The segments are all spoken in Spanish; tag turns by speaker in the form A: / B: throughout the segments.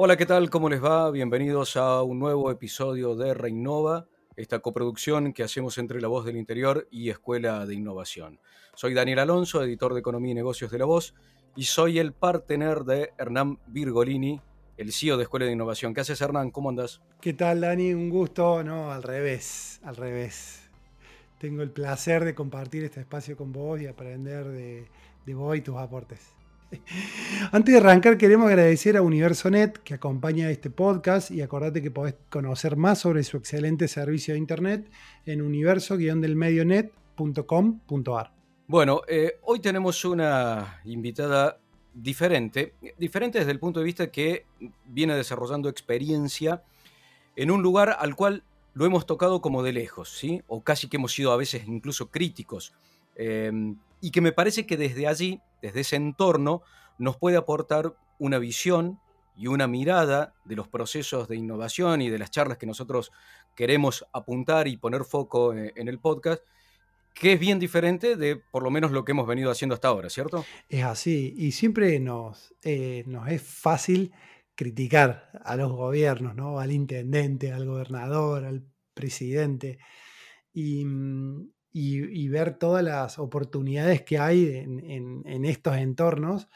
A: Hola, ¿qué tal? ¿Cómo les va? Bienvenidos a un nuevo episodio de Reinnova, esta coproducción que hacemos entre La Voz del Interior y Escuela de Innovación. Soy Daniel Alonso, editor de Economía y Negocios de La Voz, y soy el partner de Hernán Virgolini, el CEO de Escuela de Innovación. ¿Qué haces, Hernán? ¿Cómo andas?
B: ¿Qué tal, Dani? Un gusto. No, al revés, al revés. Tengo el placer de compartir este espacio con vos y aprender de, de vos y tus aportes. Antes de arrancar, queremos agradecer a UniversoNet que acompaña este podcast y acordate que podés conocer más sobre su excelente servicio de internet en universo-delmedionet.com.ar.
A: Bueno, eh, hoy tenemos una invitada diferente, diferente desde el punto de vista que viene desarrollando experiencia en un lugar al cual lo hemos tocado como de lejos, ¿sí? O casi que hemos sido a veces incluso críticos. Eh, y que me parece que desde allí desde ese entorno, nos puede aportar una visión y una mirada de los procesos de innovación y de las charlas que nosotros queremos apuntar y poner foco eh, en el podcast, que es bien diferente de por lo menos lo que hemos venido haciendo hasta ahora, ¿cierto?
B: Es así, y siempre nos, eh, nos es fácil criticar a los gobiernos, ¿no? al intendente, al gobernador, al presidente. Y, y, ver todas las oportunidades que hay en, estos entornos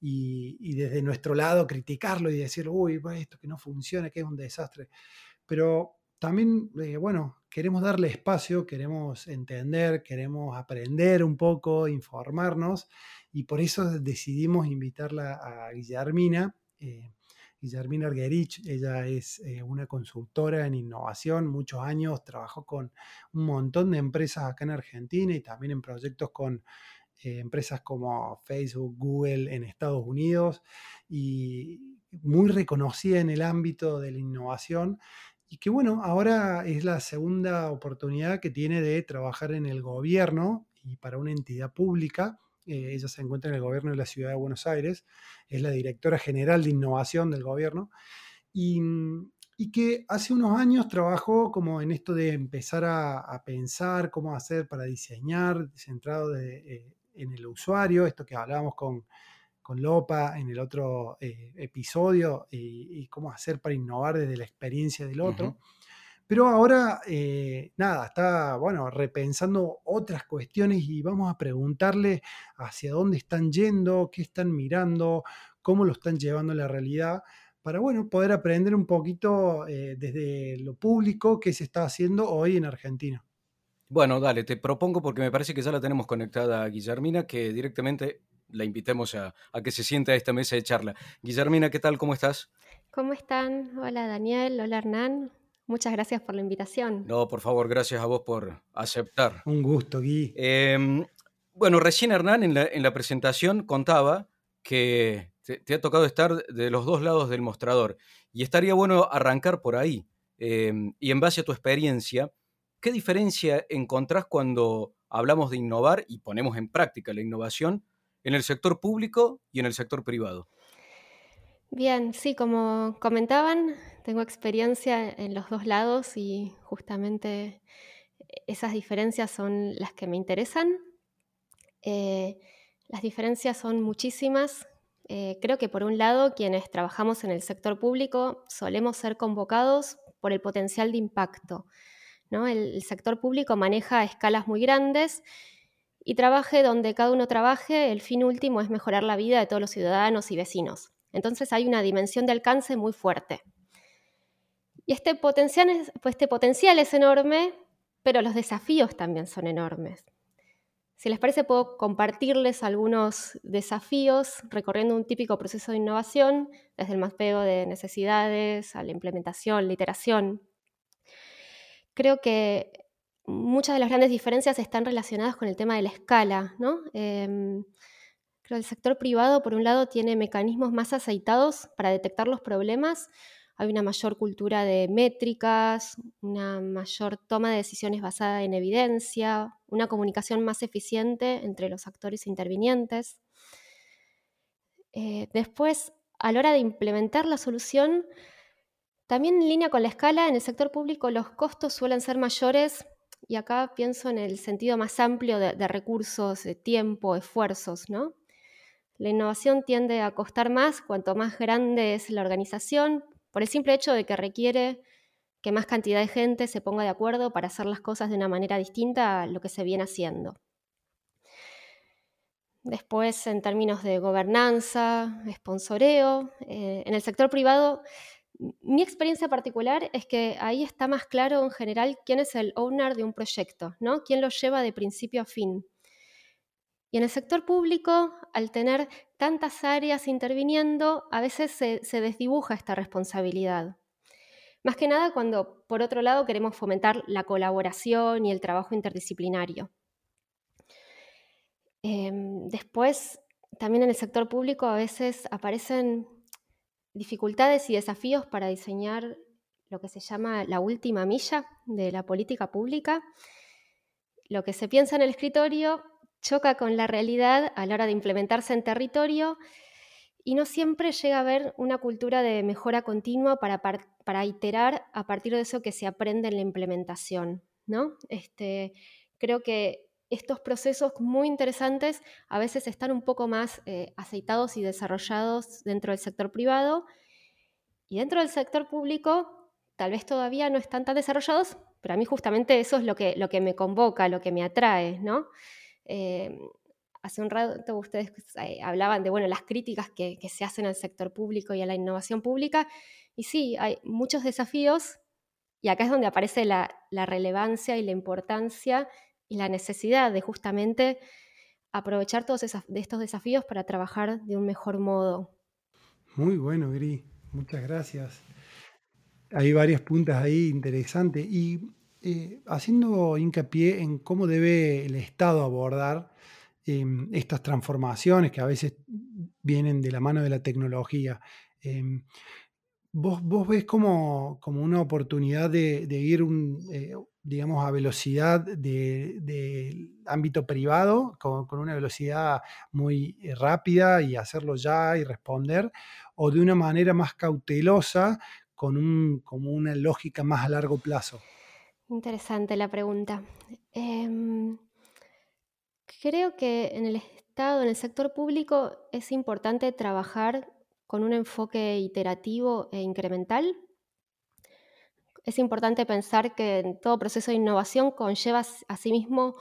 B: y, desde nuestro lado criticarlo y decir, uy, esto que no funciona, que es un desastre. Pero también, eh, bueno, queremos darle espacio, queremos entender, queremos aprender un poco, informarnos y por eso decidimos invitarla a Guillermina. Eh, Guillermina Arguerich, ella es eh, una consultora en innovación, muchos años, trabajó con un montón de empresas acá en Argentina y también en proyectos con eh, empresas como Facebook, Google en Estados Unidos y muy reconocida en el ámbito de la innovación. Y que bueno, ahora es la segunda oportunidad que tiene de trabajar en el gobierno y para una entidad pública ella se encuentra en el gobierno de la ciudad de Buenos Aires, es la directora general de innovación del gobierno, y, que hace unos años trabajó como en esto de empezar a, pensar cómo hacer para diseñar, centrado eh, en el usuario, esto que hablábamos con, con Lopa en el otro eh, episodio, y, cómo hacer para innovar desde la experiencia del otro. Pero ahora, eh, nada, está, bueno, repensando otras cuestiones y vamos a preguntarle hacia dónde están yendo, qué están mirando, cómo lo están llevando a la realidad, para, bueno, poder aprender un poquito eh, desde lo público qué se está haciendo hoy en Argentina.
A: Bueno, dale, te propongo porque me parece que ya la tenemos conectada a Guillermina, que directamente la invitemos a, a que se siente a esta mesa de charla. Guillermina, ¿qué tal? ¿Cómo estás?
C: ¿Cómo están? Hola Daniel, hola Hernán. Muchas gracias por la invitación.
A: No, por favor, gracias a vos por aceptar.
B: Un gusto, Gui.
A: Em, bueno, recién Hernán en la, presentación contaba que te, ha tocado estar de los dos lados del mostrador y estaría bueno arrancar por ahí. Em, y en base a tu experiencia, ¿qué diferencia encontrás cuando hablamos de innovar y ponemos en práctica la innovación en el sector público y en el sector privado?
C: Bien, sí, como comentaban, tengo experiencia en los dos lados y justamente esas diferencias son las que me interesan. Eh, las diferencias son muchísimas. Eh, creo que por un lado, quienes trabajamos en el sector público solemos ser convocados por el potencial de impacto. ¿no? el sector público maneja escalas muy grandes y trabaje donde cada uno trabaje, el fin último es mejorar la vida de todos los ciudadanos y vecinos. Entonces hay una dimensión de alcance muy fuerte. Y este potencial es, pues este potencial es enorme, pero los desafíos también son enormes. Si les parece, puedo compartirles algunos desafíos recorriendo un típico proceso de innovación, desde el mapeo de necesidades a la implementación, la iteración. Creo que muchas de las grandes diferencias están relacionadas con el tema de la escala. ¿no? Em, El sector privado, por un lado, tiene mecanismos más aceitados para detectar los problemas. Hay una mayor cultura de métricas, una mayor toma de decisiones basada en evidencia, una comunicación más eficiente entre los actores intervinientes. Eh, después, a la hora de implementar la solución, también en línea con la escala, en el sector público los costos suelen ser mayores y acá pienso en el sentido más amplio de, de recursos, de tiempo, esfuerzos, ¿no? La innovación tiende a costar más cuanto más grande es la organización, por el simple hecho de que requiere que más cantidad de gente se ponga de acuerdo para hacer las cosas de una manera distinta a lo que se viene haciendo. Después, en términos de gobernanza, sponsoreo, eh, en el sector privado, mi experiencia particular es que ahí está más claro en general quién es el owner de un proyecto, ¿no? Quién lo lleva de principio a fin. Y en el sector público, al tener tantas áreas interviniendo, a veces se, desdibuja esta responsabilidad. Más que nada cuando, por otro lado, queremos fomentar la colaboración y el trabajo interdisciplinario. Em, después, también en el sector público a veces aparecen dificultades y desafíos para diseñar lo que se llama la última milla de la política pública. Lo que se piensa en el escritorio choca con la realidad a la hora de implementarse en territorio y no siempre llega a haber una cultura de mejora continua para, para iterar a partir de eso que se aprende en la implementación. ¿no? Este, creo que estos procesos muy interesantes a veces están un poco más eh, aceitados y desarrollados dentro del sector privado y dentro del sector público tal vez todavía no están tan desarrollados, pero a mí justamente eso es lo que, lo que me convoca, lo que me atrae, ¿no? Eh, hace un rato ustedes eh, hablaban de bueno, las críticas que, se hacen al sector público y a la innovación pública, y sí, hay muchos desafíos, y acá es donde aparece la, la relevancia y la importancia y la necesidad de justamente aprovechar todos estos desafíos para trabajar de un mejor modo.
B: Muy bueno, Gris. Muchas gracias. Hay varias puntas ahí interesantes. Y eh, haciendo hincapié en cómo debe el Estado abordar em, estas transformaciones que a veces vienen de la mano de la tecnología. Em, ¿vos, ¿vos, ves como, una oportunidad de, ir un, eh, digamos, a velocidad del ámbito privado, con, una velocidad muy eh, rápida y hacerlo ya y responder, o de una manera más cautelosa, con un, como una lógica más a largo plazo?
C: Interesante la pregunta. Em, creo que en el Estado, en el sector público, es importante trabajar con un enfoque iterativo e incremental es importante pensar que todo proceso de innovación conlleva asimismo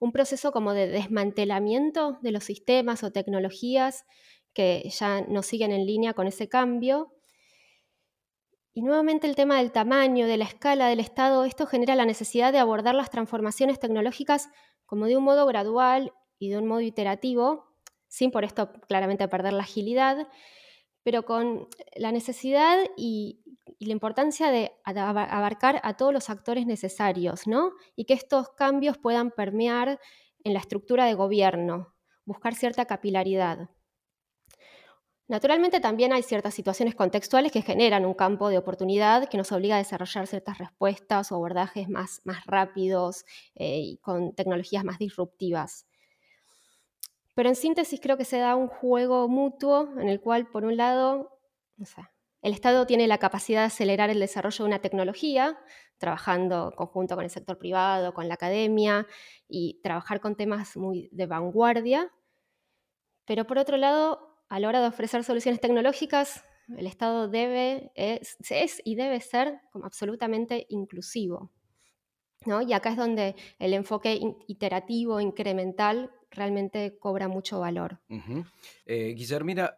C: un proceso como de desmantelamiento de los sistemas o tecnologías que ya no siguen en línea con ese cambio. Y nuevamente el tema del tamaño, de la escala del Estado, esto genera la necesidad de abordar las transformaciones tecnológicas como de un modo gradual y de un modo iterativo, sin por esto claramente perder la agilidad, pero con la necesidad y, la importancia de abarcar a todos los actores necesarios, ¿no? Y que estos cambios puedan permear en la estructura de gobierno, buscar cierta capilaridad. Naturalmente también hay ciertas situaciones contextuales que generan un campo de oportunidad que nos obliga a desarrollar ciertas respuestas o abordajes más, más rápidos eh, y con tecnologías más disruptivas. Pero en síntesis creo que se da un juego mutuo en el cual, por un lado, el Estado tiene la capacidad de acelerar el desarrollo de una tecnología, trabajando conjunto con el sector privado, con la academia y trabajar con temas muy de vanguardia. Pero por otro lado, a la hora de ofrecer soluciones tecnológicas, el Estado debe, es, y debe ser como absolutamente inclusivo. Y acá es donde el enfoque iterativo, incremental, realmente cobra mucho valor.
A: Eh, Guillermina,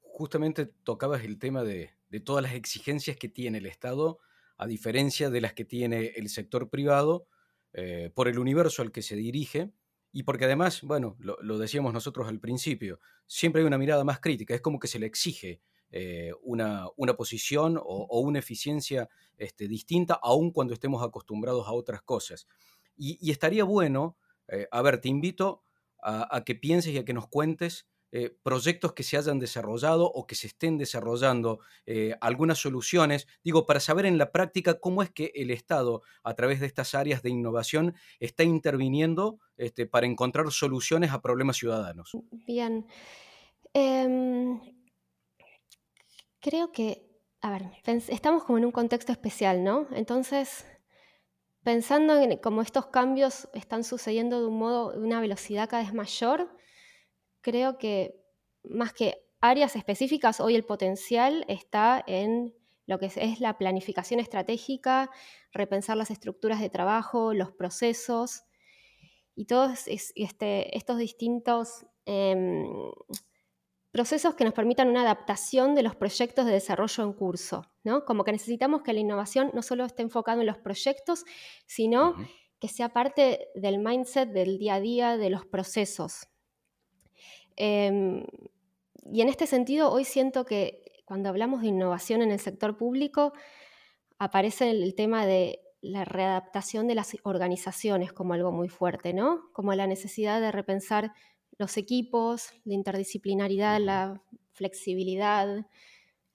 A: justamente tocabas el tema de, todas las exigencias que tiene el Estado, a diferencia de las que tiene el sector privado, eh, por el universo al que se dirige, y porque además, bueno, lo, decíamos nosotros al principio, siempre hay una mirada más crítica, es como que se le exige eh, una, posición o, una eficiencia este, distinta, aun cuando estemos acostumbrados a otras cosas. Y, estaría bueno, eh, a ver, te invito a, que pienses y a que nos cuentes eh, proyectos que se hayan desarrollado o que se estén desarrollando, eh, algunas soluciones, digo, para saber en la práctica cómo es que el Estado, a través de estas áreas de innovación, está interviniendo este, para encontrar soluciones a problemas ciudadanos.
C: Bien. Em, creo que, a ver, estamos como en un contexto especial, ¿no? Entonces, pensando en cómo estos cambios están sucediendo de un modo, de una velocidad cada vez mayor, creo que más que áreas específicas, hoy el potencial está en lo que es, la planificación estratégica, repensar las estructuras de trabajo, los procesos y todos este, estos distintos em, procesos que nos permitan una adaptación de los proyectos de desarrollo en curso, ¿no? Como que necesitamos que la innovación no solo esté enfocada en los proyectos, sino que sea parte del mindset del día a día, de los procesos. Em, y en este sentido, hoy siento que cuando hablamos de innovación en el sector público, aparece el tema de la readaptación de las organizaciones como algo muy fuerte, ¿no? Como la necesidad de repensar los equipos, la interdisciplinaridad, la flexibilidad,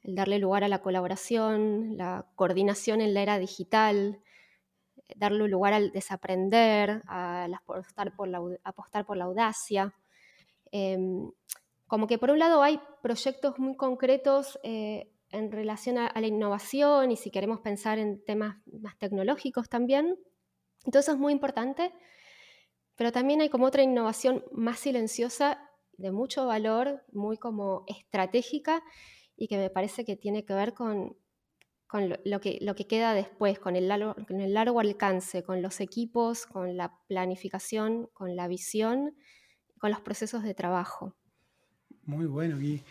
C: el darle lugar a la colaboración, la coordinación en la era digital, darle lugar al desaprender, a apostar, por la, apostar por la audacia. Em, como que por un lado hay proyectos muy concretos eh, en relación a, la innovación y si queremos pensar en temas más tecnológicos también. Entonces es muy importante, pero también hay como otra innovación más silenciosa, de mucho valor, muy como estratégica y que me parece que tiene que ver con, lo, que, lo que queda después, con el, largo, con el largo alcance, con los equipos, con la planificación, con la visión, con los procesos de trabajo.
B: Muy bueno. Y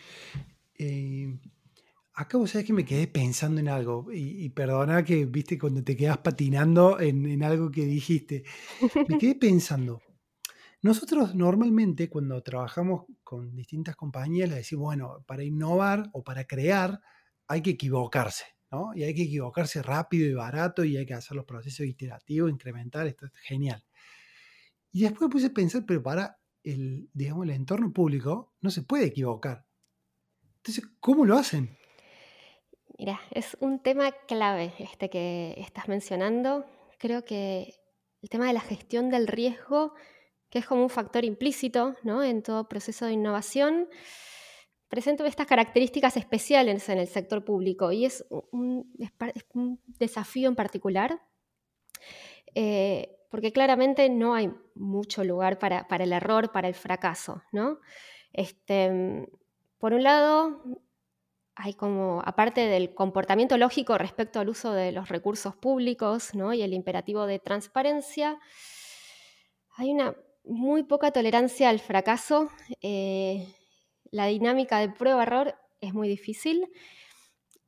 B: eh, acá vos sabés que me quedé pensando en algo. Y, perdona que, viste, cuando te quedas patinando en, algo que dijiste. Me quedé pensando. Nosotros normalmente cuando trabajamos con distintas compañías le decimos, bueno, para innovar o para crear hay que equivocarse, ¿no? Y hay que equivocarse rápido y barato y hay que hacer los procesos iterativos, incrementar, esto es genial. Y después puse a pensar, pero para, el, digamos, el entorno público no se puede equivocar. Entonces, ¿cómo lo hacen?
C: Mira, es un tema clave este que estás mencionando. Creo que el tema de la gestión del riesgo, que es como un factor implícito ¿no? en todo proceso de innovación, presenta estas características especiales en el sector público y es un, desafío en particular. Eh, porque claramente no hay mucho lugar para, el error, para el fracaso, ¿no? Este, por un lado, hay como, aparte del comportamiento lógico respecto al uso de los recursos públicos ¿no? y el imperativo de transparencia, hay una muy poca tolerancia al fracaso. Eh, la dinámica de prueba-error es muy difícil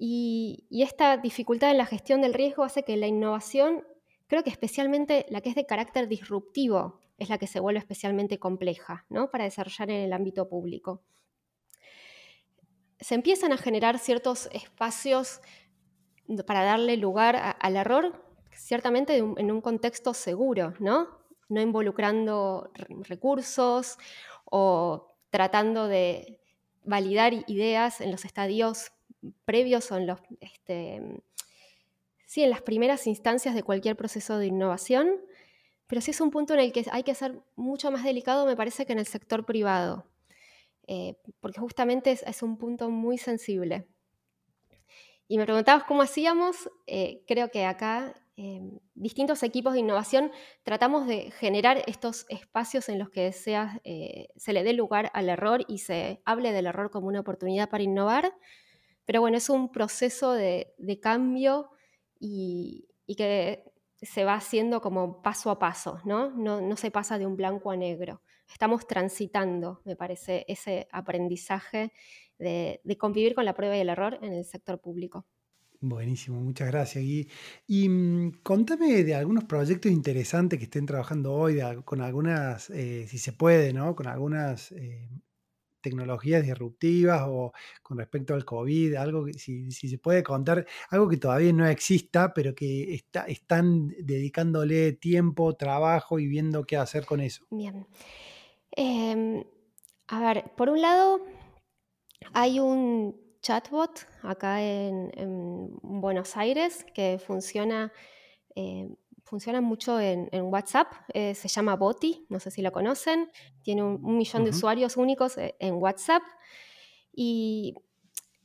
C: y, esta dificultad en la gestión del riesgo hace que la innovación Creo que especialmente la que es de carácter disruptivo es la que se vuelve especialmente compleja ¿no? para desarrollar en el ámbito público. Se empiezan a generar ciertos espacios para darle lugar al error, ciertamente en un contexto seguro, ¿no? no involucrando recursos o tratando de validar ideas en los estadios previos o en los este, sí, en las primeras instancias de cualquier proceso de innovación, pero sí es un punto en el que hay que ser mucho más delicado, me parece, que en el sector privado, eh, porque justamente es, un punto muy sensible. Y me preguntabas cómo hacíamos, eh, creo que acá em, distintos equipos de innovación tratamos de generar estos espacios en los que eh, se le dé lugar al error y se hable del error como una oportunidad para innovar, pero bueno, es un proceso de cambio y, que se va haciendo como paso a paso, ¿no? ¿no? se pasa de un blanco a negro. Estamos transitando, me parece, ese aprendizaje de, convivir con la prueba y el error en el sector público.
B: Buenísimo, muchas gracias. Y, y mm, contame de algunos proyectos interesantes que estén trabajando hoy, con algunas, eh, si se puede, ¿no? Con algunas eh, tecnologías disruptivas o con respecto al COVID, algo que si, se puede contar, algo que todavía no exista, pero que está, están dedicándole tiempo, trabajo y viendo qué hacer con eso.
C: Bien. Em, a ver, por un lado, hay un chatbot acá en, Buenos Aires que funciona em, funciona mucho en, WhatsApp, eh, se llama Boti, no sé si lo conocen, tiene un, millón de usuarios únicos eh, en WhatsApp y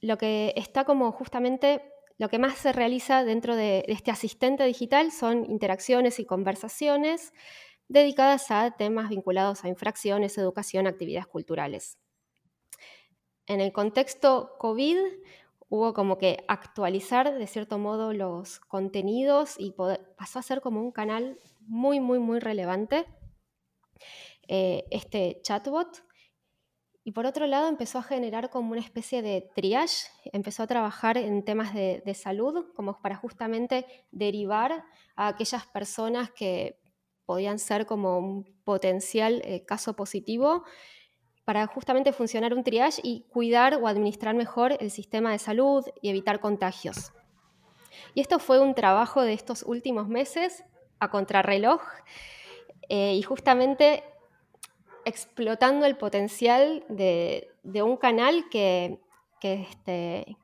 C: lo que está como justamente, lo que más se realiza dentro de, este asistente digital son interacciones y conversaciones dedicadas a temas vinculados a infracciones, educación, actividades culturales. en el contexto COVID hubo como que actualizar de cierto modo los contenidos y pasó a ser como un canal muy, muy, muy relevante eh, este chatbot. Y por otro lado empezó a generar como una especie de triage, empezó a trabajar en temas de, salud, como para justamente derivar a aquellas personas que podían ser como un potencial eh, caso positivo para justamente funcionar un triage y cuidar o administrar mejor el sistema de salud y evitar contagios. Y esto fue un trabajo de estos últimos meses a contrarreloj eh, y justamente explotando el potencial de, un canal que, este,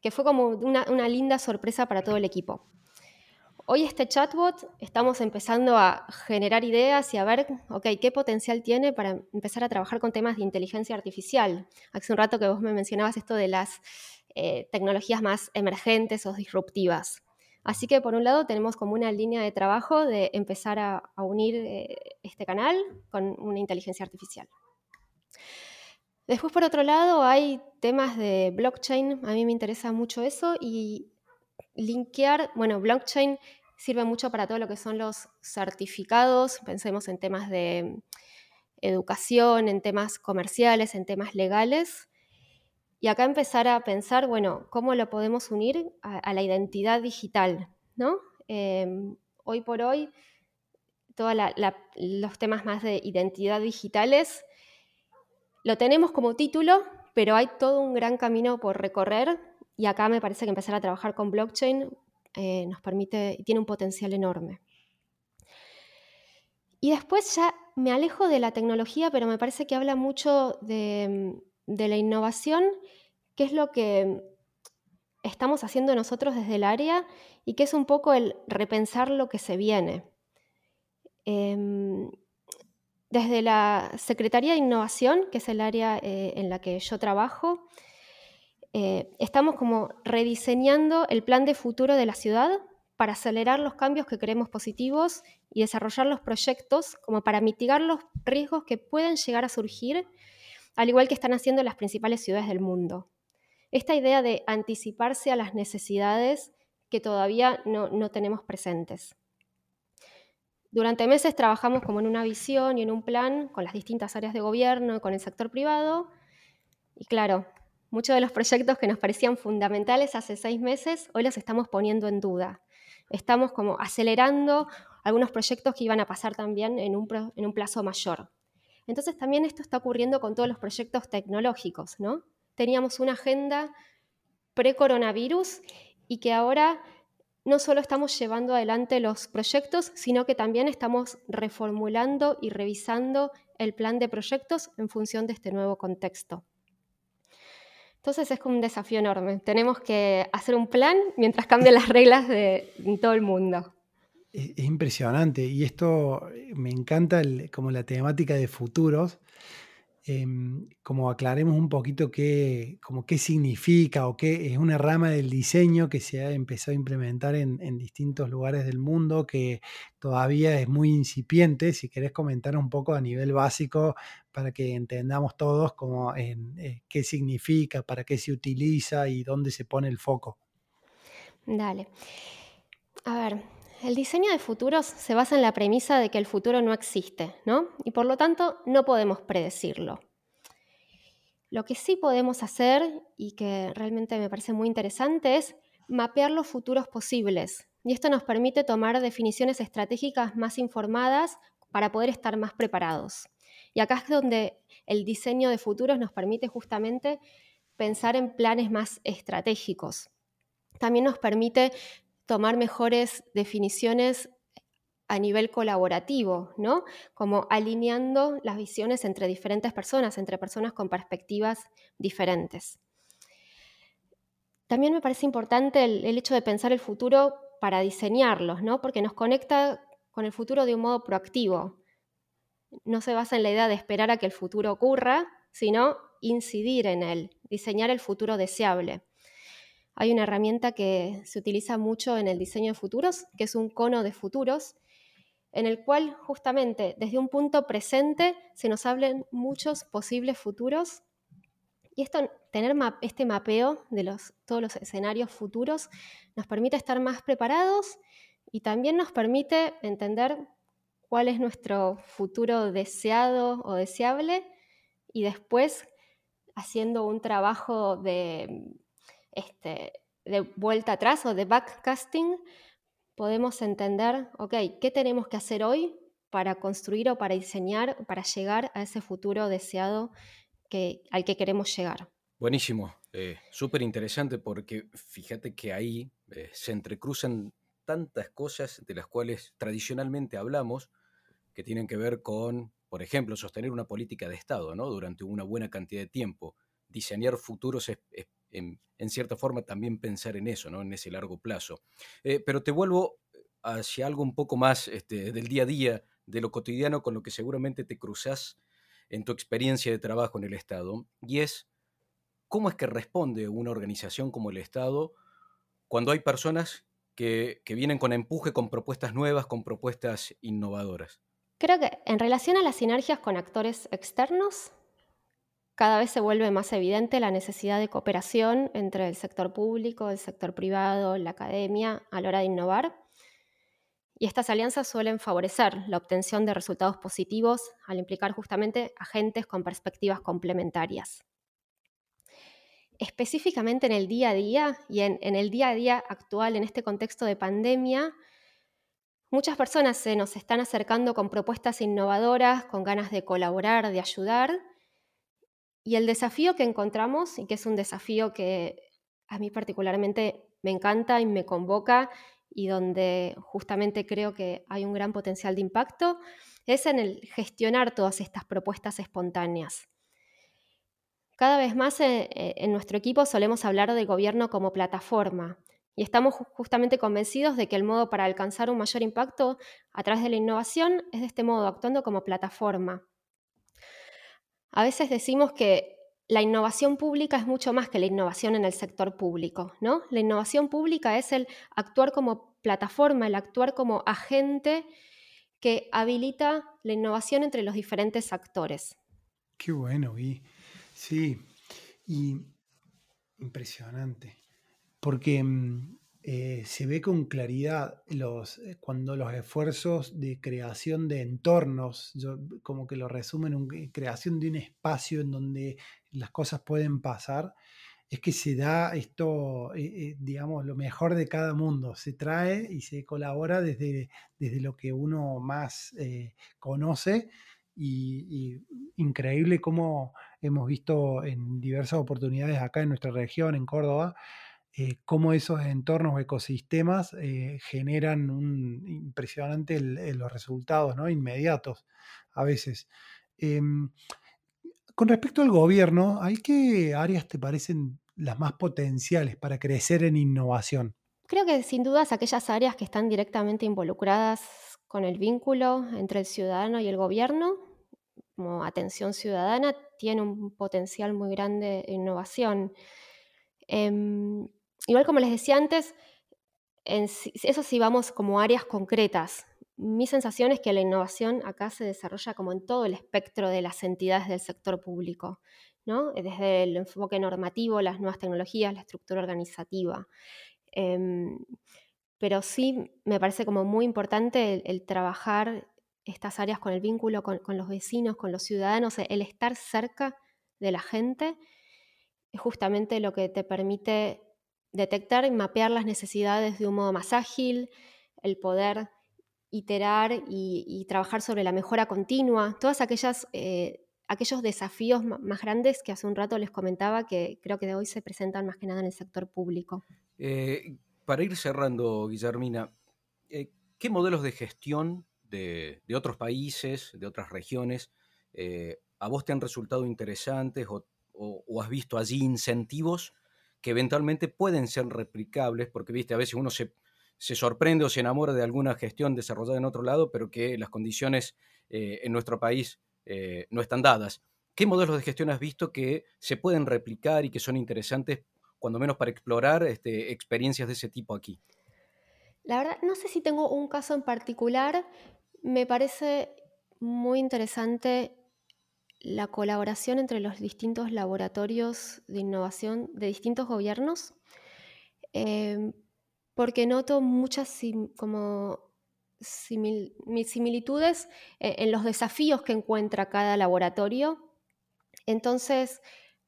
C: que fue como una linda sorpresa para todo el equipo. Hoy este chatbot estamos empezando a generar ideas y a ver, qué potencial tiene para empezar a trabajar con temas de inteligencia artificial. Hace un rato que vos me mencionabas esto de las eh, tecnologías más emergentes o disruptivas. Así que por un lado tenemos como una línea de trabajo de empezar a, unir eh, este canal con una inteligencia artificial. Después por otro lado hay temas de blockchain, a mí me interesa mucho eso y linkear, bueno, blockchain sirve mucho para todo lo que son los certificados, pensemos en temas de educación, en temas comerciales, en temas legales. Y acá empezar a pensar, bueno, ¿cómo lo podemos unir a, la identidad digital? ¿no? Em, hoy por hoy, todos los temas más de identidad digitales lo tenemos como título, pero hay todo un gran camino por recorrer y acá me parece que empezar a trabajar con blockchain eh, nos permite tiene un potencial enorme. Y después ya me alejo de la tecnología, pero me parece que habla mucho de, la innovación, que es lo que estamos haciendo nosotros desde el área y que es un poco el repensar lo que se viene. Em, desde la Secretaría de Innovación, que es el área eh, en la que yo trabajo, eh, estamos como rediseñando el plan de futuro de la ciudad para acelerar los cambios que creemos positivos y desarrollar los proyectos como para mitigar los riesgos que pueden llegar a surgir, al igual que están haciendo las principales ciudades del mundo. Esta idea de anticiparse a las necesidades que todavía no, no tenemos presentes. Durante meses trabajamos como en una visión y en un plan con las distintas áreas de gobierno con el sector privado. Y claro, Muchos de los proyectos que nos parecían fundamentales hace seis meses, hoy los estamos poniendo en duda. Estamos como acelerando algunos proyectos que iban a pasar también en un, plazo mayor. Entonces también esto está ocurriendo con todos los proyectos tecnológicos, ¿no? Teníamos una agenda pre-coronavirus y que ahora no solo estamos llevando adelante los proyectos, sino que también estamos reformulando y revisando el plan de proyectos en función de este nuevo contexto. Entonces es como un desafío enorme. Tenemos que hacer un plan mientras cambian las reglas de todo el mundo.
B: Es, impresionante y esto eh, me encanta como la temática de futuros, Em, como aclaremos un poquito qué, como qué significa o qué es una rama del diseño que se ha empezado a implementar en, distintos lugares del mundo, que todavía es muy incipiente. Si querés comentar un poco a nivel básico para que entendamos todos como en, eh, qué significa, para qué se utiliza y dónde se pone el foco.
C: Dale. A ver, el diseño de futuros se basa en la premisa de que el futuro no existe, ¿no? Y por lo tanto no podemos predecirlo. Lo que sí podemos hacer, y que realmente me parece muy interesante, es mapear los futuros posibles. Y esto nos permite tomar definiciones estratégicas más informadas para poder estar más preparados. Y acá es donde el diseño de futuros nos permite justamente pensar en planes más estratégicos. También nos permite tomar mejores definiciones a nivel colaborativo, ¿no? Como alineando las visiones entre diferentes personas, entre personas con perspectivas diferentes. También me parece importante el, hecho de pensar el futuro para diseñarlos, ¿no? Porque nos conecta con el futuro de un modo proactivo. No se basa en la idea de esperar a que el futuro ocurra, sino incidir en él, diseñar el futuro deseable hay una herramienta que se utiliza mucho en el diseño de futuros, que es un cono de futuros, en el cual justamente desde un punto presente se nos hablen muchos posibles futuros. Y esto, tener este mapeo de todos los escenarios futuros nos permite estar más preparados y también nos permite entender cuál es nuestro futuro deseado o deseable y después haciendo un trabajo de, este, de vuelta atrás o de backcasting, podemos entender, ok, ¿qué tenemos que hacer hoy para construir o para diseñar, para llegar a ese futuro deseado que, al que queremos llegar?
A: Buenísimo, eh, súper interesante porque fíjate que ahí eh, se entrecruzan tantas cosas de las cuales tradicionalmente hablamos que tienen que ver con, por ejemplo, sostener una política de Estado ¿no? durante una buena cantidad de tiempo. Diseñar futuros en, cierta forma también pensar en eso, ¿no? en ese largo plazo. Eh, pero te vuelvo hacia algo un poco más este, del día a día, de lo cotidiano, con lo que seguramente te cruzas en tu experiencia de trabajo en el Estado, y es cómo es que responde una organización como el Estado cuando hay personas que vienen con empuje, con propuestas nuevas, con propuestas innovadoras.
C: Creo que en relación a las sinergias con actores externos, cada vez se vuelve más evidente la necesidad de cooperación entre el sector público, el sector privado, la academia a la hora de innovar. Y estas alianzas suelen favorecer la obtención de resultados positivos al implicar justamente agentes con perspectivas complementarias. Específicamente en el día a día y en, en el día a día actual, en este contexto de pandemia, Muchas personas se nos están acercando con propuestas innovadoras, con ganas de colaborar, de ayudar. Y el desafío que encontramos, y que es un desafío que a mí particularmente me encanta y me convoca, y donde justamente creo que hay un gran potencial de impacto, es en el gestionar todas estas propuestas espontáneas. Cada vez más eh, eh, en nuestro equipo solemos hablar de gobierno como plataforma, y estamos justamente convencidos de que el modo para alcanzar un mayor impacto a través de la innovación es de este modo, actuando como plataforma. A veces decimos que la innovación pública es mucho más que la innovación en el sector público, ¿no? La innovación pública es el actuar como plataforma, el actuar como agente que habilita la innovación entre los diferentes actores.
B: Qué bueno, y sí, y impresionante porque mm, eh, se ve con claridad los, eh, cuando los esfuerzos de creación de entornos, como que lo resumen en creación de un espacio en donde las cosas pueden pasar, es que se da esto, eh, digamos, lo mejor de cada mundo, se trae y se colabora desde, desde lo que uno más conoce y, increíble cómo hemos visto en diversas oportunidades acá en nuestra región, en Córdoba, eh, cómo esos entornos o ecosistemas eh, generan un impresionante los resultados ¿no? inmediatos a veces. Em, con respecto al gobierno, ¿hay qué áreas te parecen las más potenciales para crecer en innovación?
C: Creo que sin dudas aquellas áreas que están directamente involucradas con el vínculo entre el ciudadano y el gobierno, como atención ciudadana, tiene un potencial muy grande de innovación. Em, igual como les decía antes, eso sí vamos como áreas concretas. Mi sensación es que la innovación acá se desarrolla como en todo el espectro de las entidades del sector público, ¿no? desde el enfoque normativo, las nuevas tecnologías, la estructura organizativa. Em, pero sí me parece como muy importante el, trabajar estas áreas con el vínculo con, con, los vecinos, con los ciudadanos, el estar cerca de la gente es justamente lo que te permite detectar y mapear las necesidades de un modo más ágil, el poder iterar y, trabajar sobre la mejora continua, todas aquellas, eh, aquellos desafíos más grandes que hace un rato les comentaba que creo que de hoy se presentan más que nada en el sector público.
A: Eh, para ir cerrando, Guillermina, eh, ¿qué modelos de gestión de, otros países, de otras regiones, a vos te han resultado interesantes o has visto allí incentivos que eventualmente pueden ser replicables, porque viste, a veces uno se, sorprende o se enamora de alguna gestión desarrollada en otro lado, pero que las condiciones eh, en nuestro país eh, no están dadas. ¿Qué modelos de gestión has visto que se pueden replicar y que son interesantes, cuando menos para explorar este, experiencias de ese tipo aquí?
C: La verdad, no sé si tengo un caso en particular. Me parece muy interesante la colaboración entre los distintos laboratorios de innovación de distintos gobiernos, em, porque noto muchas como similitudes eh, en los desafíos que encuentra cada laboratorio. Entonces,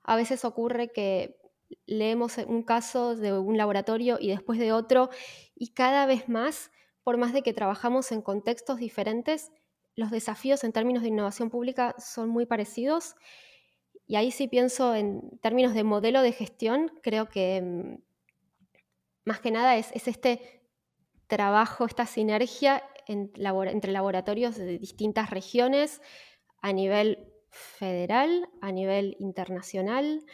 C: a veces ocurre que leemos un caso de un laboratorio y después de otro, y cada vez más, por más de que trabajamos en contextos diferentes, los desafíos en términos de innovación pública son muy parecidos. Y ahí sí pienso en términos de modelo de gestión, creo que mm, más que nada es, este trabajo, esta sinergia entre laboratorios de distintas regiones a nivel federal, a nivel internacional,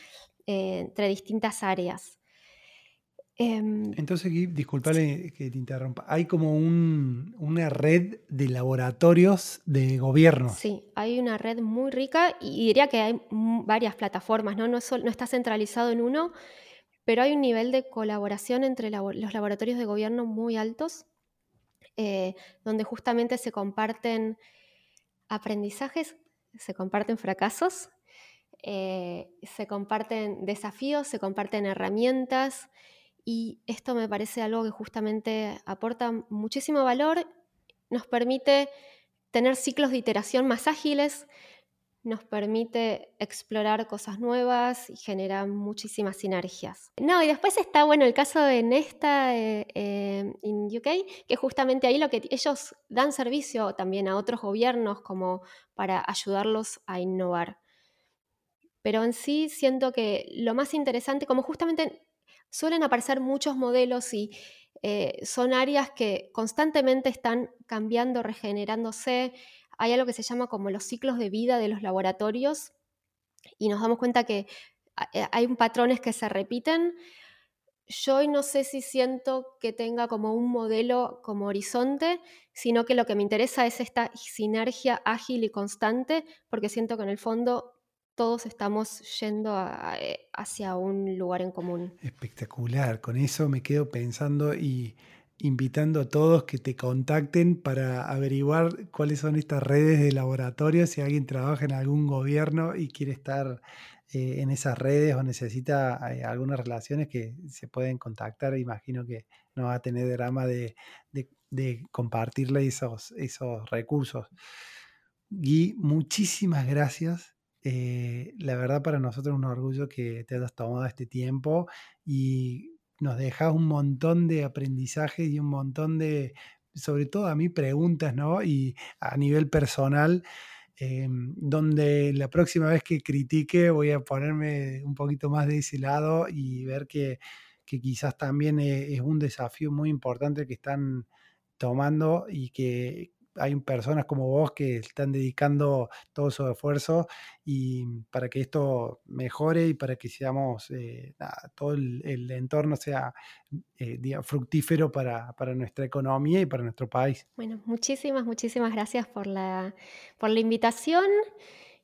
C: eh, entre distintas áreas.
B: Em, Entonces, disculpale que te interrumpa, hay como una red de laboratorios de gobierno.
C: Sí, hay una red muy rica y diría que hay varias plataformas, no, no, no está centralizado en uno, pero hay un nivel de colaboración entre los laboratorios de gobierno muy altos, eh, donde justamente se comparten aprendizajes, se comparten fracasos, eh, se comparten desafíos, se comparten herramientas y esto me parece algo que justamente aporta muchísimo valor, nos permite tener ciclos de iteración más ágiles, nos permite explorar cosas nuevas y genera muchísimas sinergias. No, y después está, bueno, el caso de Nesta eh, eh, en UK, que justamente ahí lo que ellos dan servicio también a otros gobiernos como para ayudarlos a innovar. Pero en sí siento que lo más interesante, como justamente suelen aparecer muchos modelos y eh, son áreas que constantemente están cambiando, regenerándose. Hay algo que se llama como los ciclos de vida de los laboratorios y nos damos cuenta que eh, hay patrones que se repiten. Yo hoy no sé si siento que tenga como un modelo como horizonte, sino que lo que me interesa es esta sinergia ágil y constante, porque siento que en el fondo todos estamos yendo eh, hacia un lugar en común.
B: Espectacular, con eso me quedo pensando y invitando a todos que te contacten para averiguar cuáles son estas redes de laboratorio, si alguien trabaja en algún gobierno y quiere estar eh, en esas redes o necesita eh, algunas relaciones que se pueden contactar, imagino que no va a tener drama de, de compartirle esos, esos recursos. Gui, muchísimas gracias eh, la verdad para nosotros es un orgullo que te hayas tomado este tiempo y nos dejas un montón de aprendizaje y un montón de, sobre todo a mí, preguntas, ¿no? Y a nivel personal, eh, donde la próxima vez que critique voy a ponerme un poquito más de ese lado y ver que, que quizás también e, es un desafío muy importante que están tomando y que, hay personas como vos que están dedicando todo su esfuerzo y para que esto mejore y para que seamos, eh, todo el, entorno sea eh, fructífero para, nuestra economía y para nuestro país.
C: Bueno, muchísimas, muchísimas gracias por la, por la invitación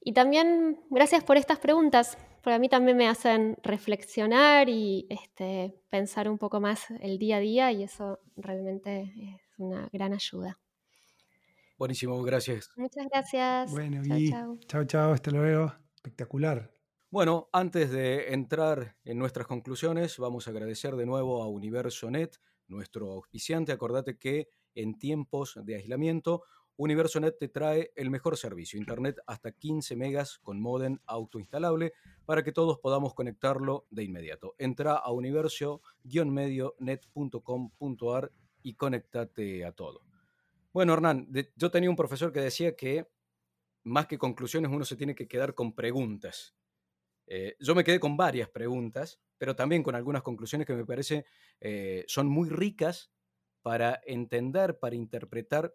C: y también gracias por estas preguntas, porque a mí también me hacen reflexionar y este, pensar un poco más el día a día y eso realmente es una gran ayuda.
A: Buenísimo, gracias.
C: Muchas gracias.
B: Bueno, chao, chao, chao, hasta luego. Espectacular.
A: Bueno, antes de entrar en nuestras conclusiones, vamos a agradecer de nuevo a UniversoNet, nuestro auspiciante. Acordate que en tiempos de aislamiento, UniversoNet te trae el mejor servicio, Internet hasta 15 megas con modem autoinstalable para que todos podamos conectarlo de inmediato. Entra a universo-medionet.com.ar y conectate a todo. Bueno, Hernán, yo tenía un profesor que decía que más que conclusiones uno se tiene que quedar con preguntas. Eh, yo me quedé con varias preguntas, pero también con algunas conclusiones que me parece eh, son muy ricas para entender, para interpretar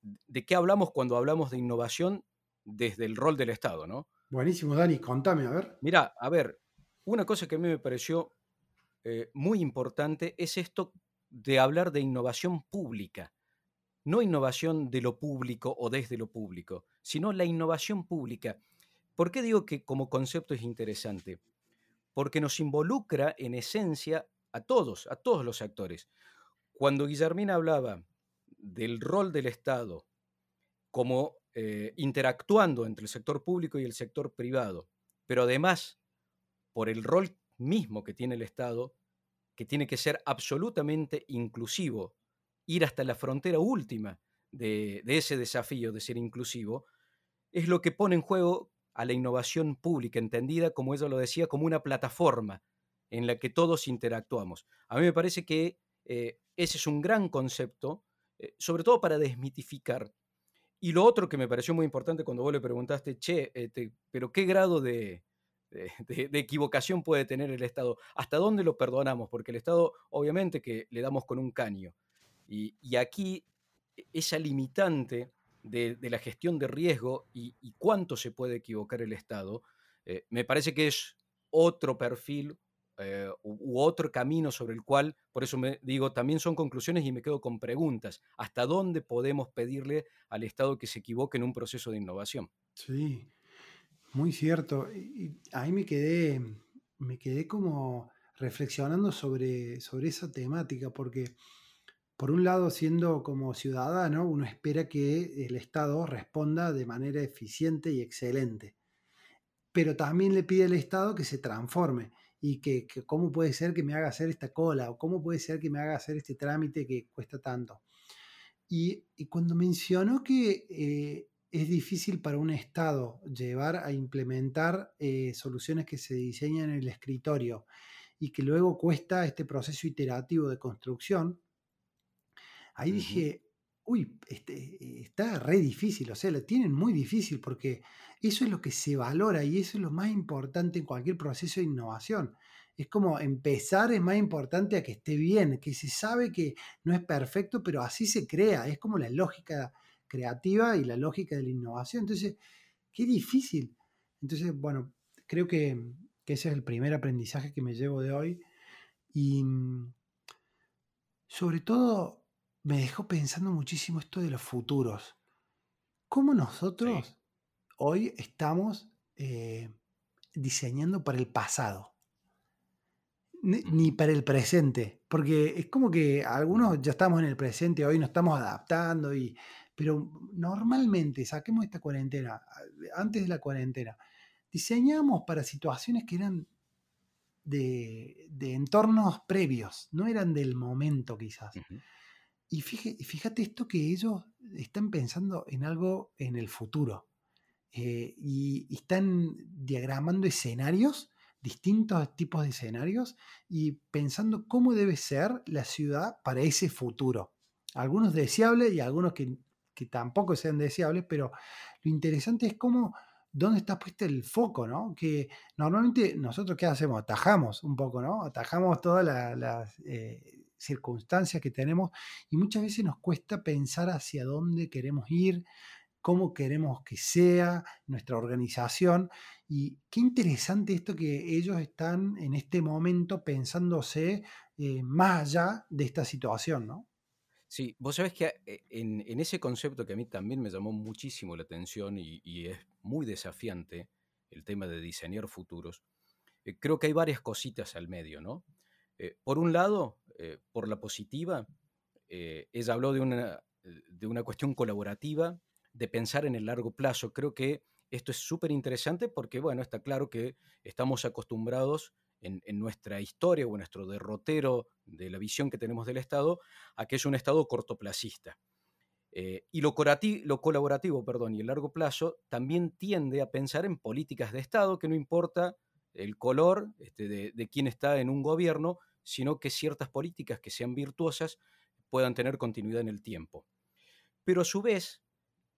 A: de qué hablamos cuando hablamos de innovación desde el rol del Estado, ¿no?
B: Buenísimo, Dani, contame, a ver.
A: Mira, a ver, una cosa que a mí me pareció eh, muy importante es esto de hablar de innovación pública no innovación de lo público o desde lo público, sino la innovación pública. ¿Por qué digo que como concepto es interesante? Porque nos involucra en esencia a todos, a todos los actores. Cuando Guillermina hablaba del rol del Estado como eh, interactuando entre el sector público y el sector privado, pero además por el rol mismo que tiene el Estado, que tiene que ser absolutamente inclusivo, ir hasta la frontera última de, ese desafío de ser inclusivo, es lo que pone en juego a la innovación pública, entendida, como ella lo decía, como una plataforma en la que todos interactuamos. A mí me parece que eh, ese es un gran concepto, eh, sobre todo para desmitificar. Y lo otro que me pareció muy importante cuando vos le preguntaste, che, este, pero ¿qué grado de, de, equivocación puede tener el Estado? ¿Hasta dónde lo perdonamos? Porque el Estado, obviamente que le damos con un caño. Y, aquí e, esa limitante de, la gestión de riesgo y, cuánto se puede equivocar el Estado, eh, me parece que es otro perfil eh, u, otro camino sobre el cual, por eso me digo, también son conclusiones y me quedo con preguntas. ¿Hasta dónde podemos pedirle al Estado que se equivoque en un proceso de innovación?
B: Sí, muy cierto. Ahí me quedé, me quedé como reflexionando sobre, sobre esa temática, porque por un lado, siendo como ciudadano, uno espera que el Estado responda de manera eficiente y excelente. Pero también le pide al Estado que se transforme y que, cómo puede ser que me haga hacer esta cola o cómo puede ser que me haga hacer este trámite que cuesta tanto. Y, cuando mencionó que eh, es difícil para un Estado llevar a implementar eh, soluciones que se diseñan en el escritorio y que luego cuesta este proceso iterativo de construcción, Ahí dije, uy, este, está re difícil, o sea, lo tienen muy difícil porque eso es lo que se valora y eso es lo más importante en cualquier proceso de innovación. Es como empezar es más importante a que esté bien, que se sabe que no es perfecto, pero así se crea, es como la lógica creativa y la lógica de la innovación. Entonces, qué difícil. Entonces, bueno, creo que, que ese es el primer aprendizaje que me llevo de hoy. Y mm, sobre todo me dejó pensando muchísimo esto de los futuros. ¿Cómo nosotros hoy estamos eh, diseñando para el pasado? Ni, para el presente, porque es como que algunos ya estamos en el presente, hoy nos estamos adaptando, y, pero normalmente, saquemos esta cuarentena, antes de la cuarentena, diseñamos para situaciones que eran de, entornos previos, no eran del momento quizás. Y fíjate, esto que ellos están pensando en algo en el futuro. Eh, y, están diagramando escenarios, distintos tipos de escenarios, y pensando cómo debe ser la ciudad para ese futuro. Algunos deseables y algunos que, que tampoco sean deseables, pero lo interesante es cómo dónde está puesto el foco, ¿no? Que normalmente nosotros, ¿qué hacemos? Atajamos un poco, ¿no? Atajamos todas las eh, circunstancias que tenemos y muchas veces nos cuesta pensar hacia dónde queremos ir, cómo queremos que sea nuestra organización. Y qué interesante esto que ellos están en este momento pensándose eh, más allá de esta situación, ¿no?
A: Sí, vos sabés que eh, en, ese concepto que a mí también me llamó muchísimo la atención y, es muy desafiante, el tema de diseñar futuros, eh, creo que hay varias cositas al medio, ¿no? Por un lado, por la positiva, ella habló de una, de una cuestión colaborativa, de pensar en el largo plazo. Creo que esto es súper interesante porque, bueno, está claro que estamos acostumbrados en, nuestra historia o en nuestro derrotero de la visión que tenemos del Estado a que es un Estado cortoplacista. Eh, y lo, lo, colaborativo perdón, y el largo plazo también tiende a pensar en políticas de Estado que no importa el color este, de, de quién está en un gobierno, sino que ciertas políticas que sean virtuosas puedan tener continuidad en el tiempo. Pero a su vez,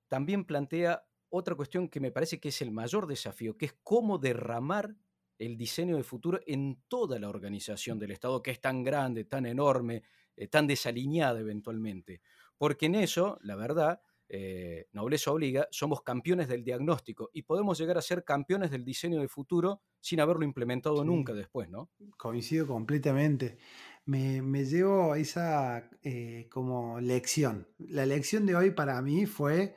A: también plantea otra cuestión que me parece que es el mayor desafío, que es cómo derramar el diseño de futuro en toda la organización del Estado, que es tan grande, tan enorme, eh, tan desalineada eventualmente. Porque en eso, la verdad, eh, nobleza obliga, somos campeones del diagnóstico y podemos llegar a ser campeones del diseño de futuro sin haberlo implementado nunca después, ¿no?
B: Coincido completamente. Me, llevo esa eh, como lección. La lección de hoy para mí fue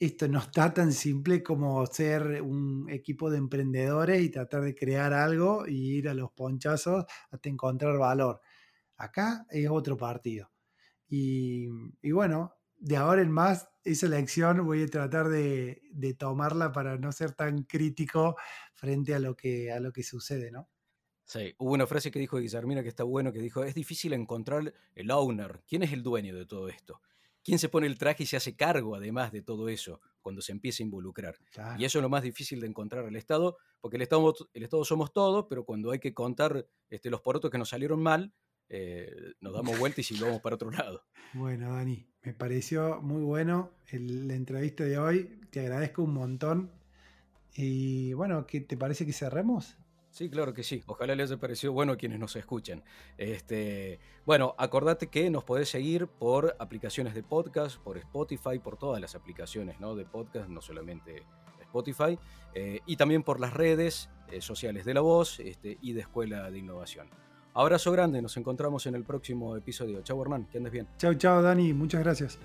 B: esto no está tan simple como ser un equipo de emprendedores y tratar de crear algo y ir a los ponchazos hasta encontrar valor. Acá es otro partido. Y, bueno, de ahora en más, esa lección voy a tratar de, tomarla para no ser tan crítico frente a lo que, a lo que sucede, ¿no?
A: Sí, hubo una frase que dijo Guillermina que está bueno, que dijo, es difícil encontrar el owner, ¿quién es el dueño de todo esto? ¿Quién se pone el traje y se hace cargo además de todo eso cuando se empieza a involucrar? Y eso es lo más difícil de encontrar el Estado, porque el Estado, el Estado somos todos, pero cuando hay que contar este, los porotos que nos salieron mal, eh, nos damos vuelta y si vamos para otro lado.
B: Bueno, Dani, me pareció muy bueno la entrevista de hoy. Te agradezco un montón. Y bueno, ¿qué te parece que cerremos?
A: Sí, claro que sí. Ojalá les haya parecido bueno a quienes nos escuchan. Este, bueno, acordate que nos podés seguir por aplicaciones de podcast, por Spotify, por todas las aplicaciones ¿no? de podcast, no solamente Spotify, eh, y también por las redes eh, sociales de La Voz este, y de Escuela de Innovación. Abrazo grande, nos encontramos en el próximo episodio. Chau Hernán, que andes bien.
B: Chau, chau Dani, muchas gracias.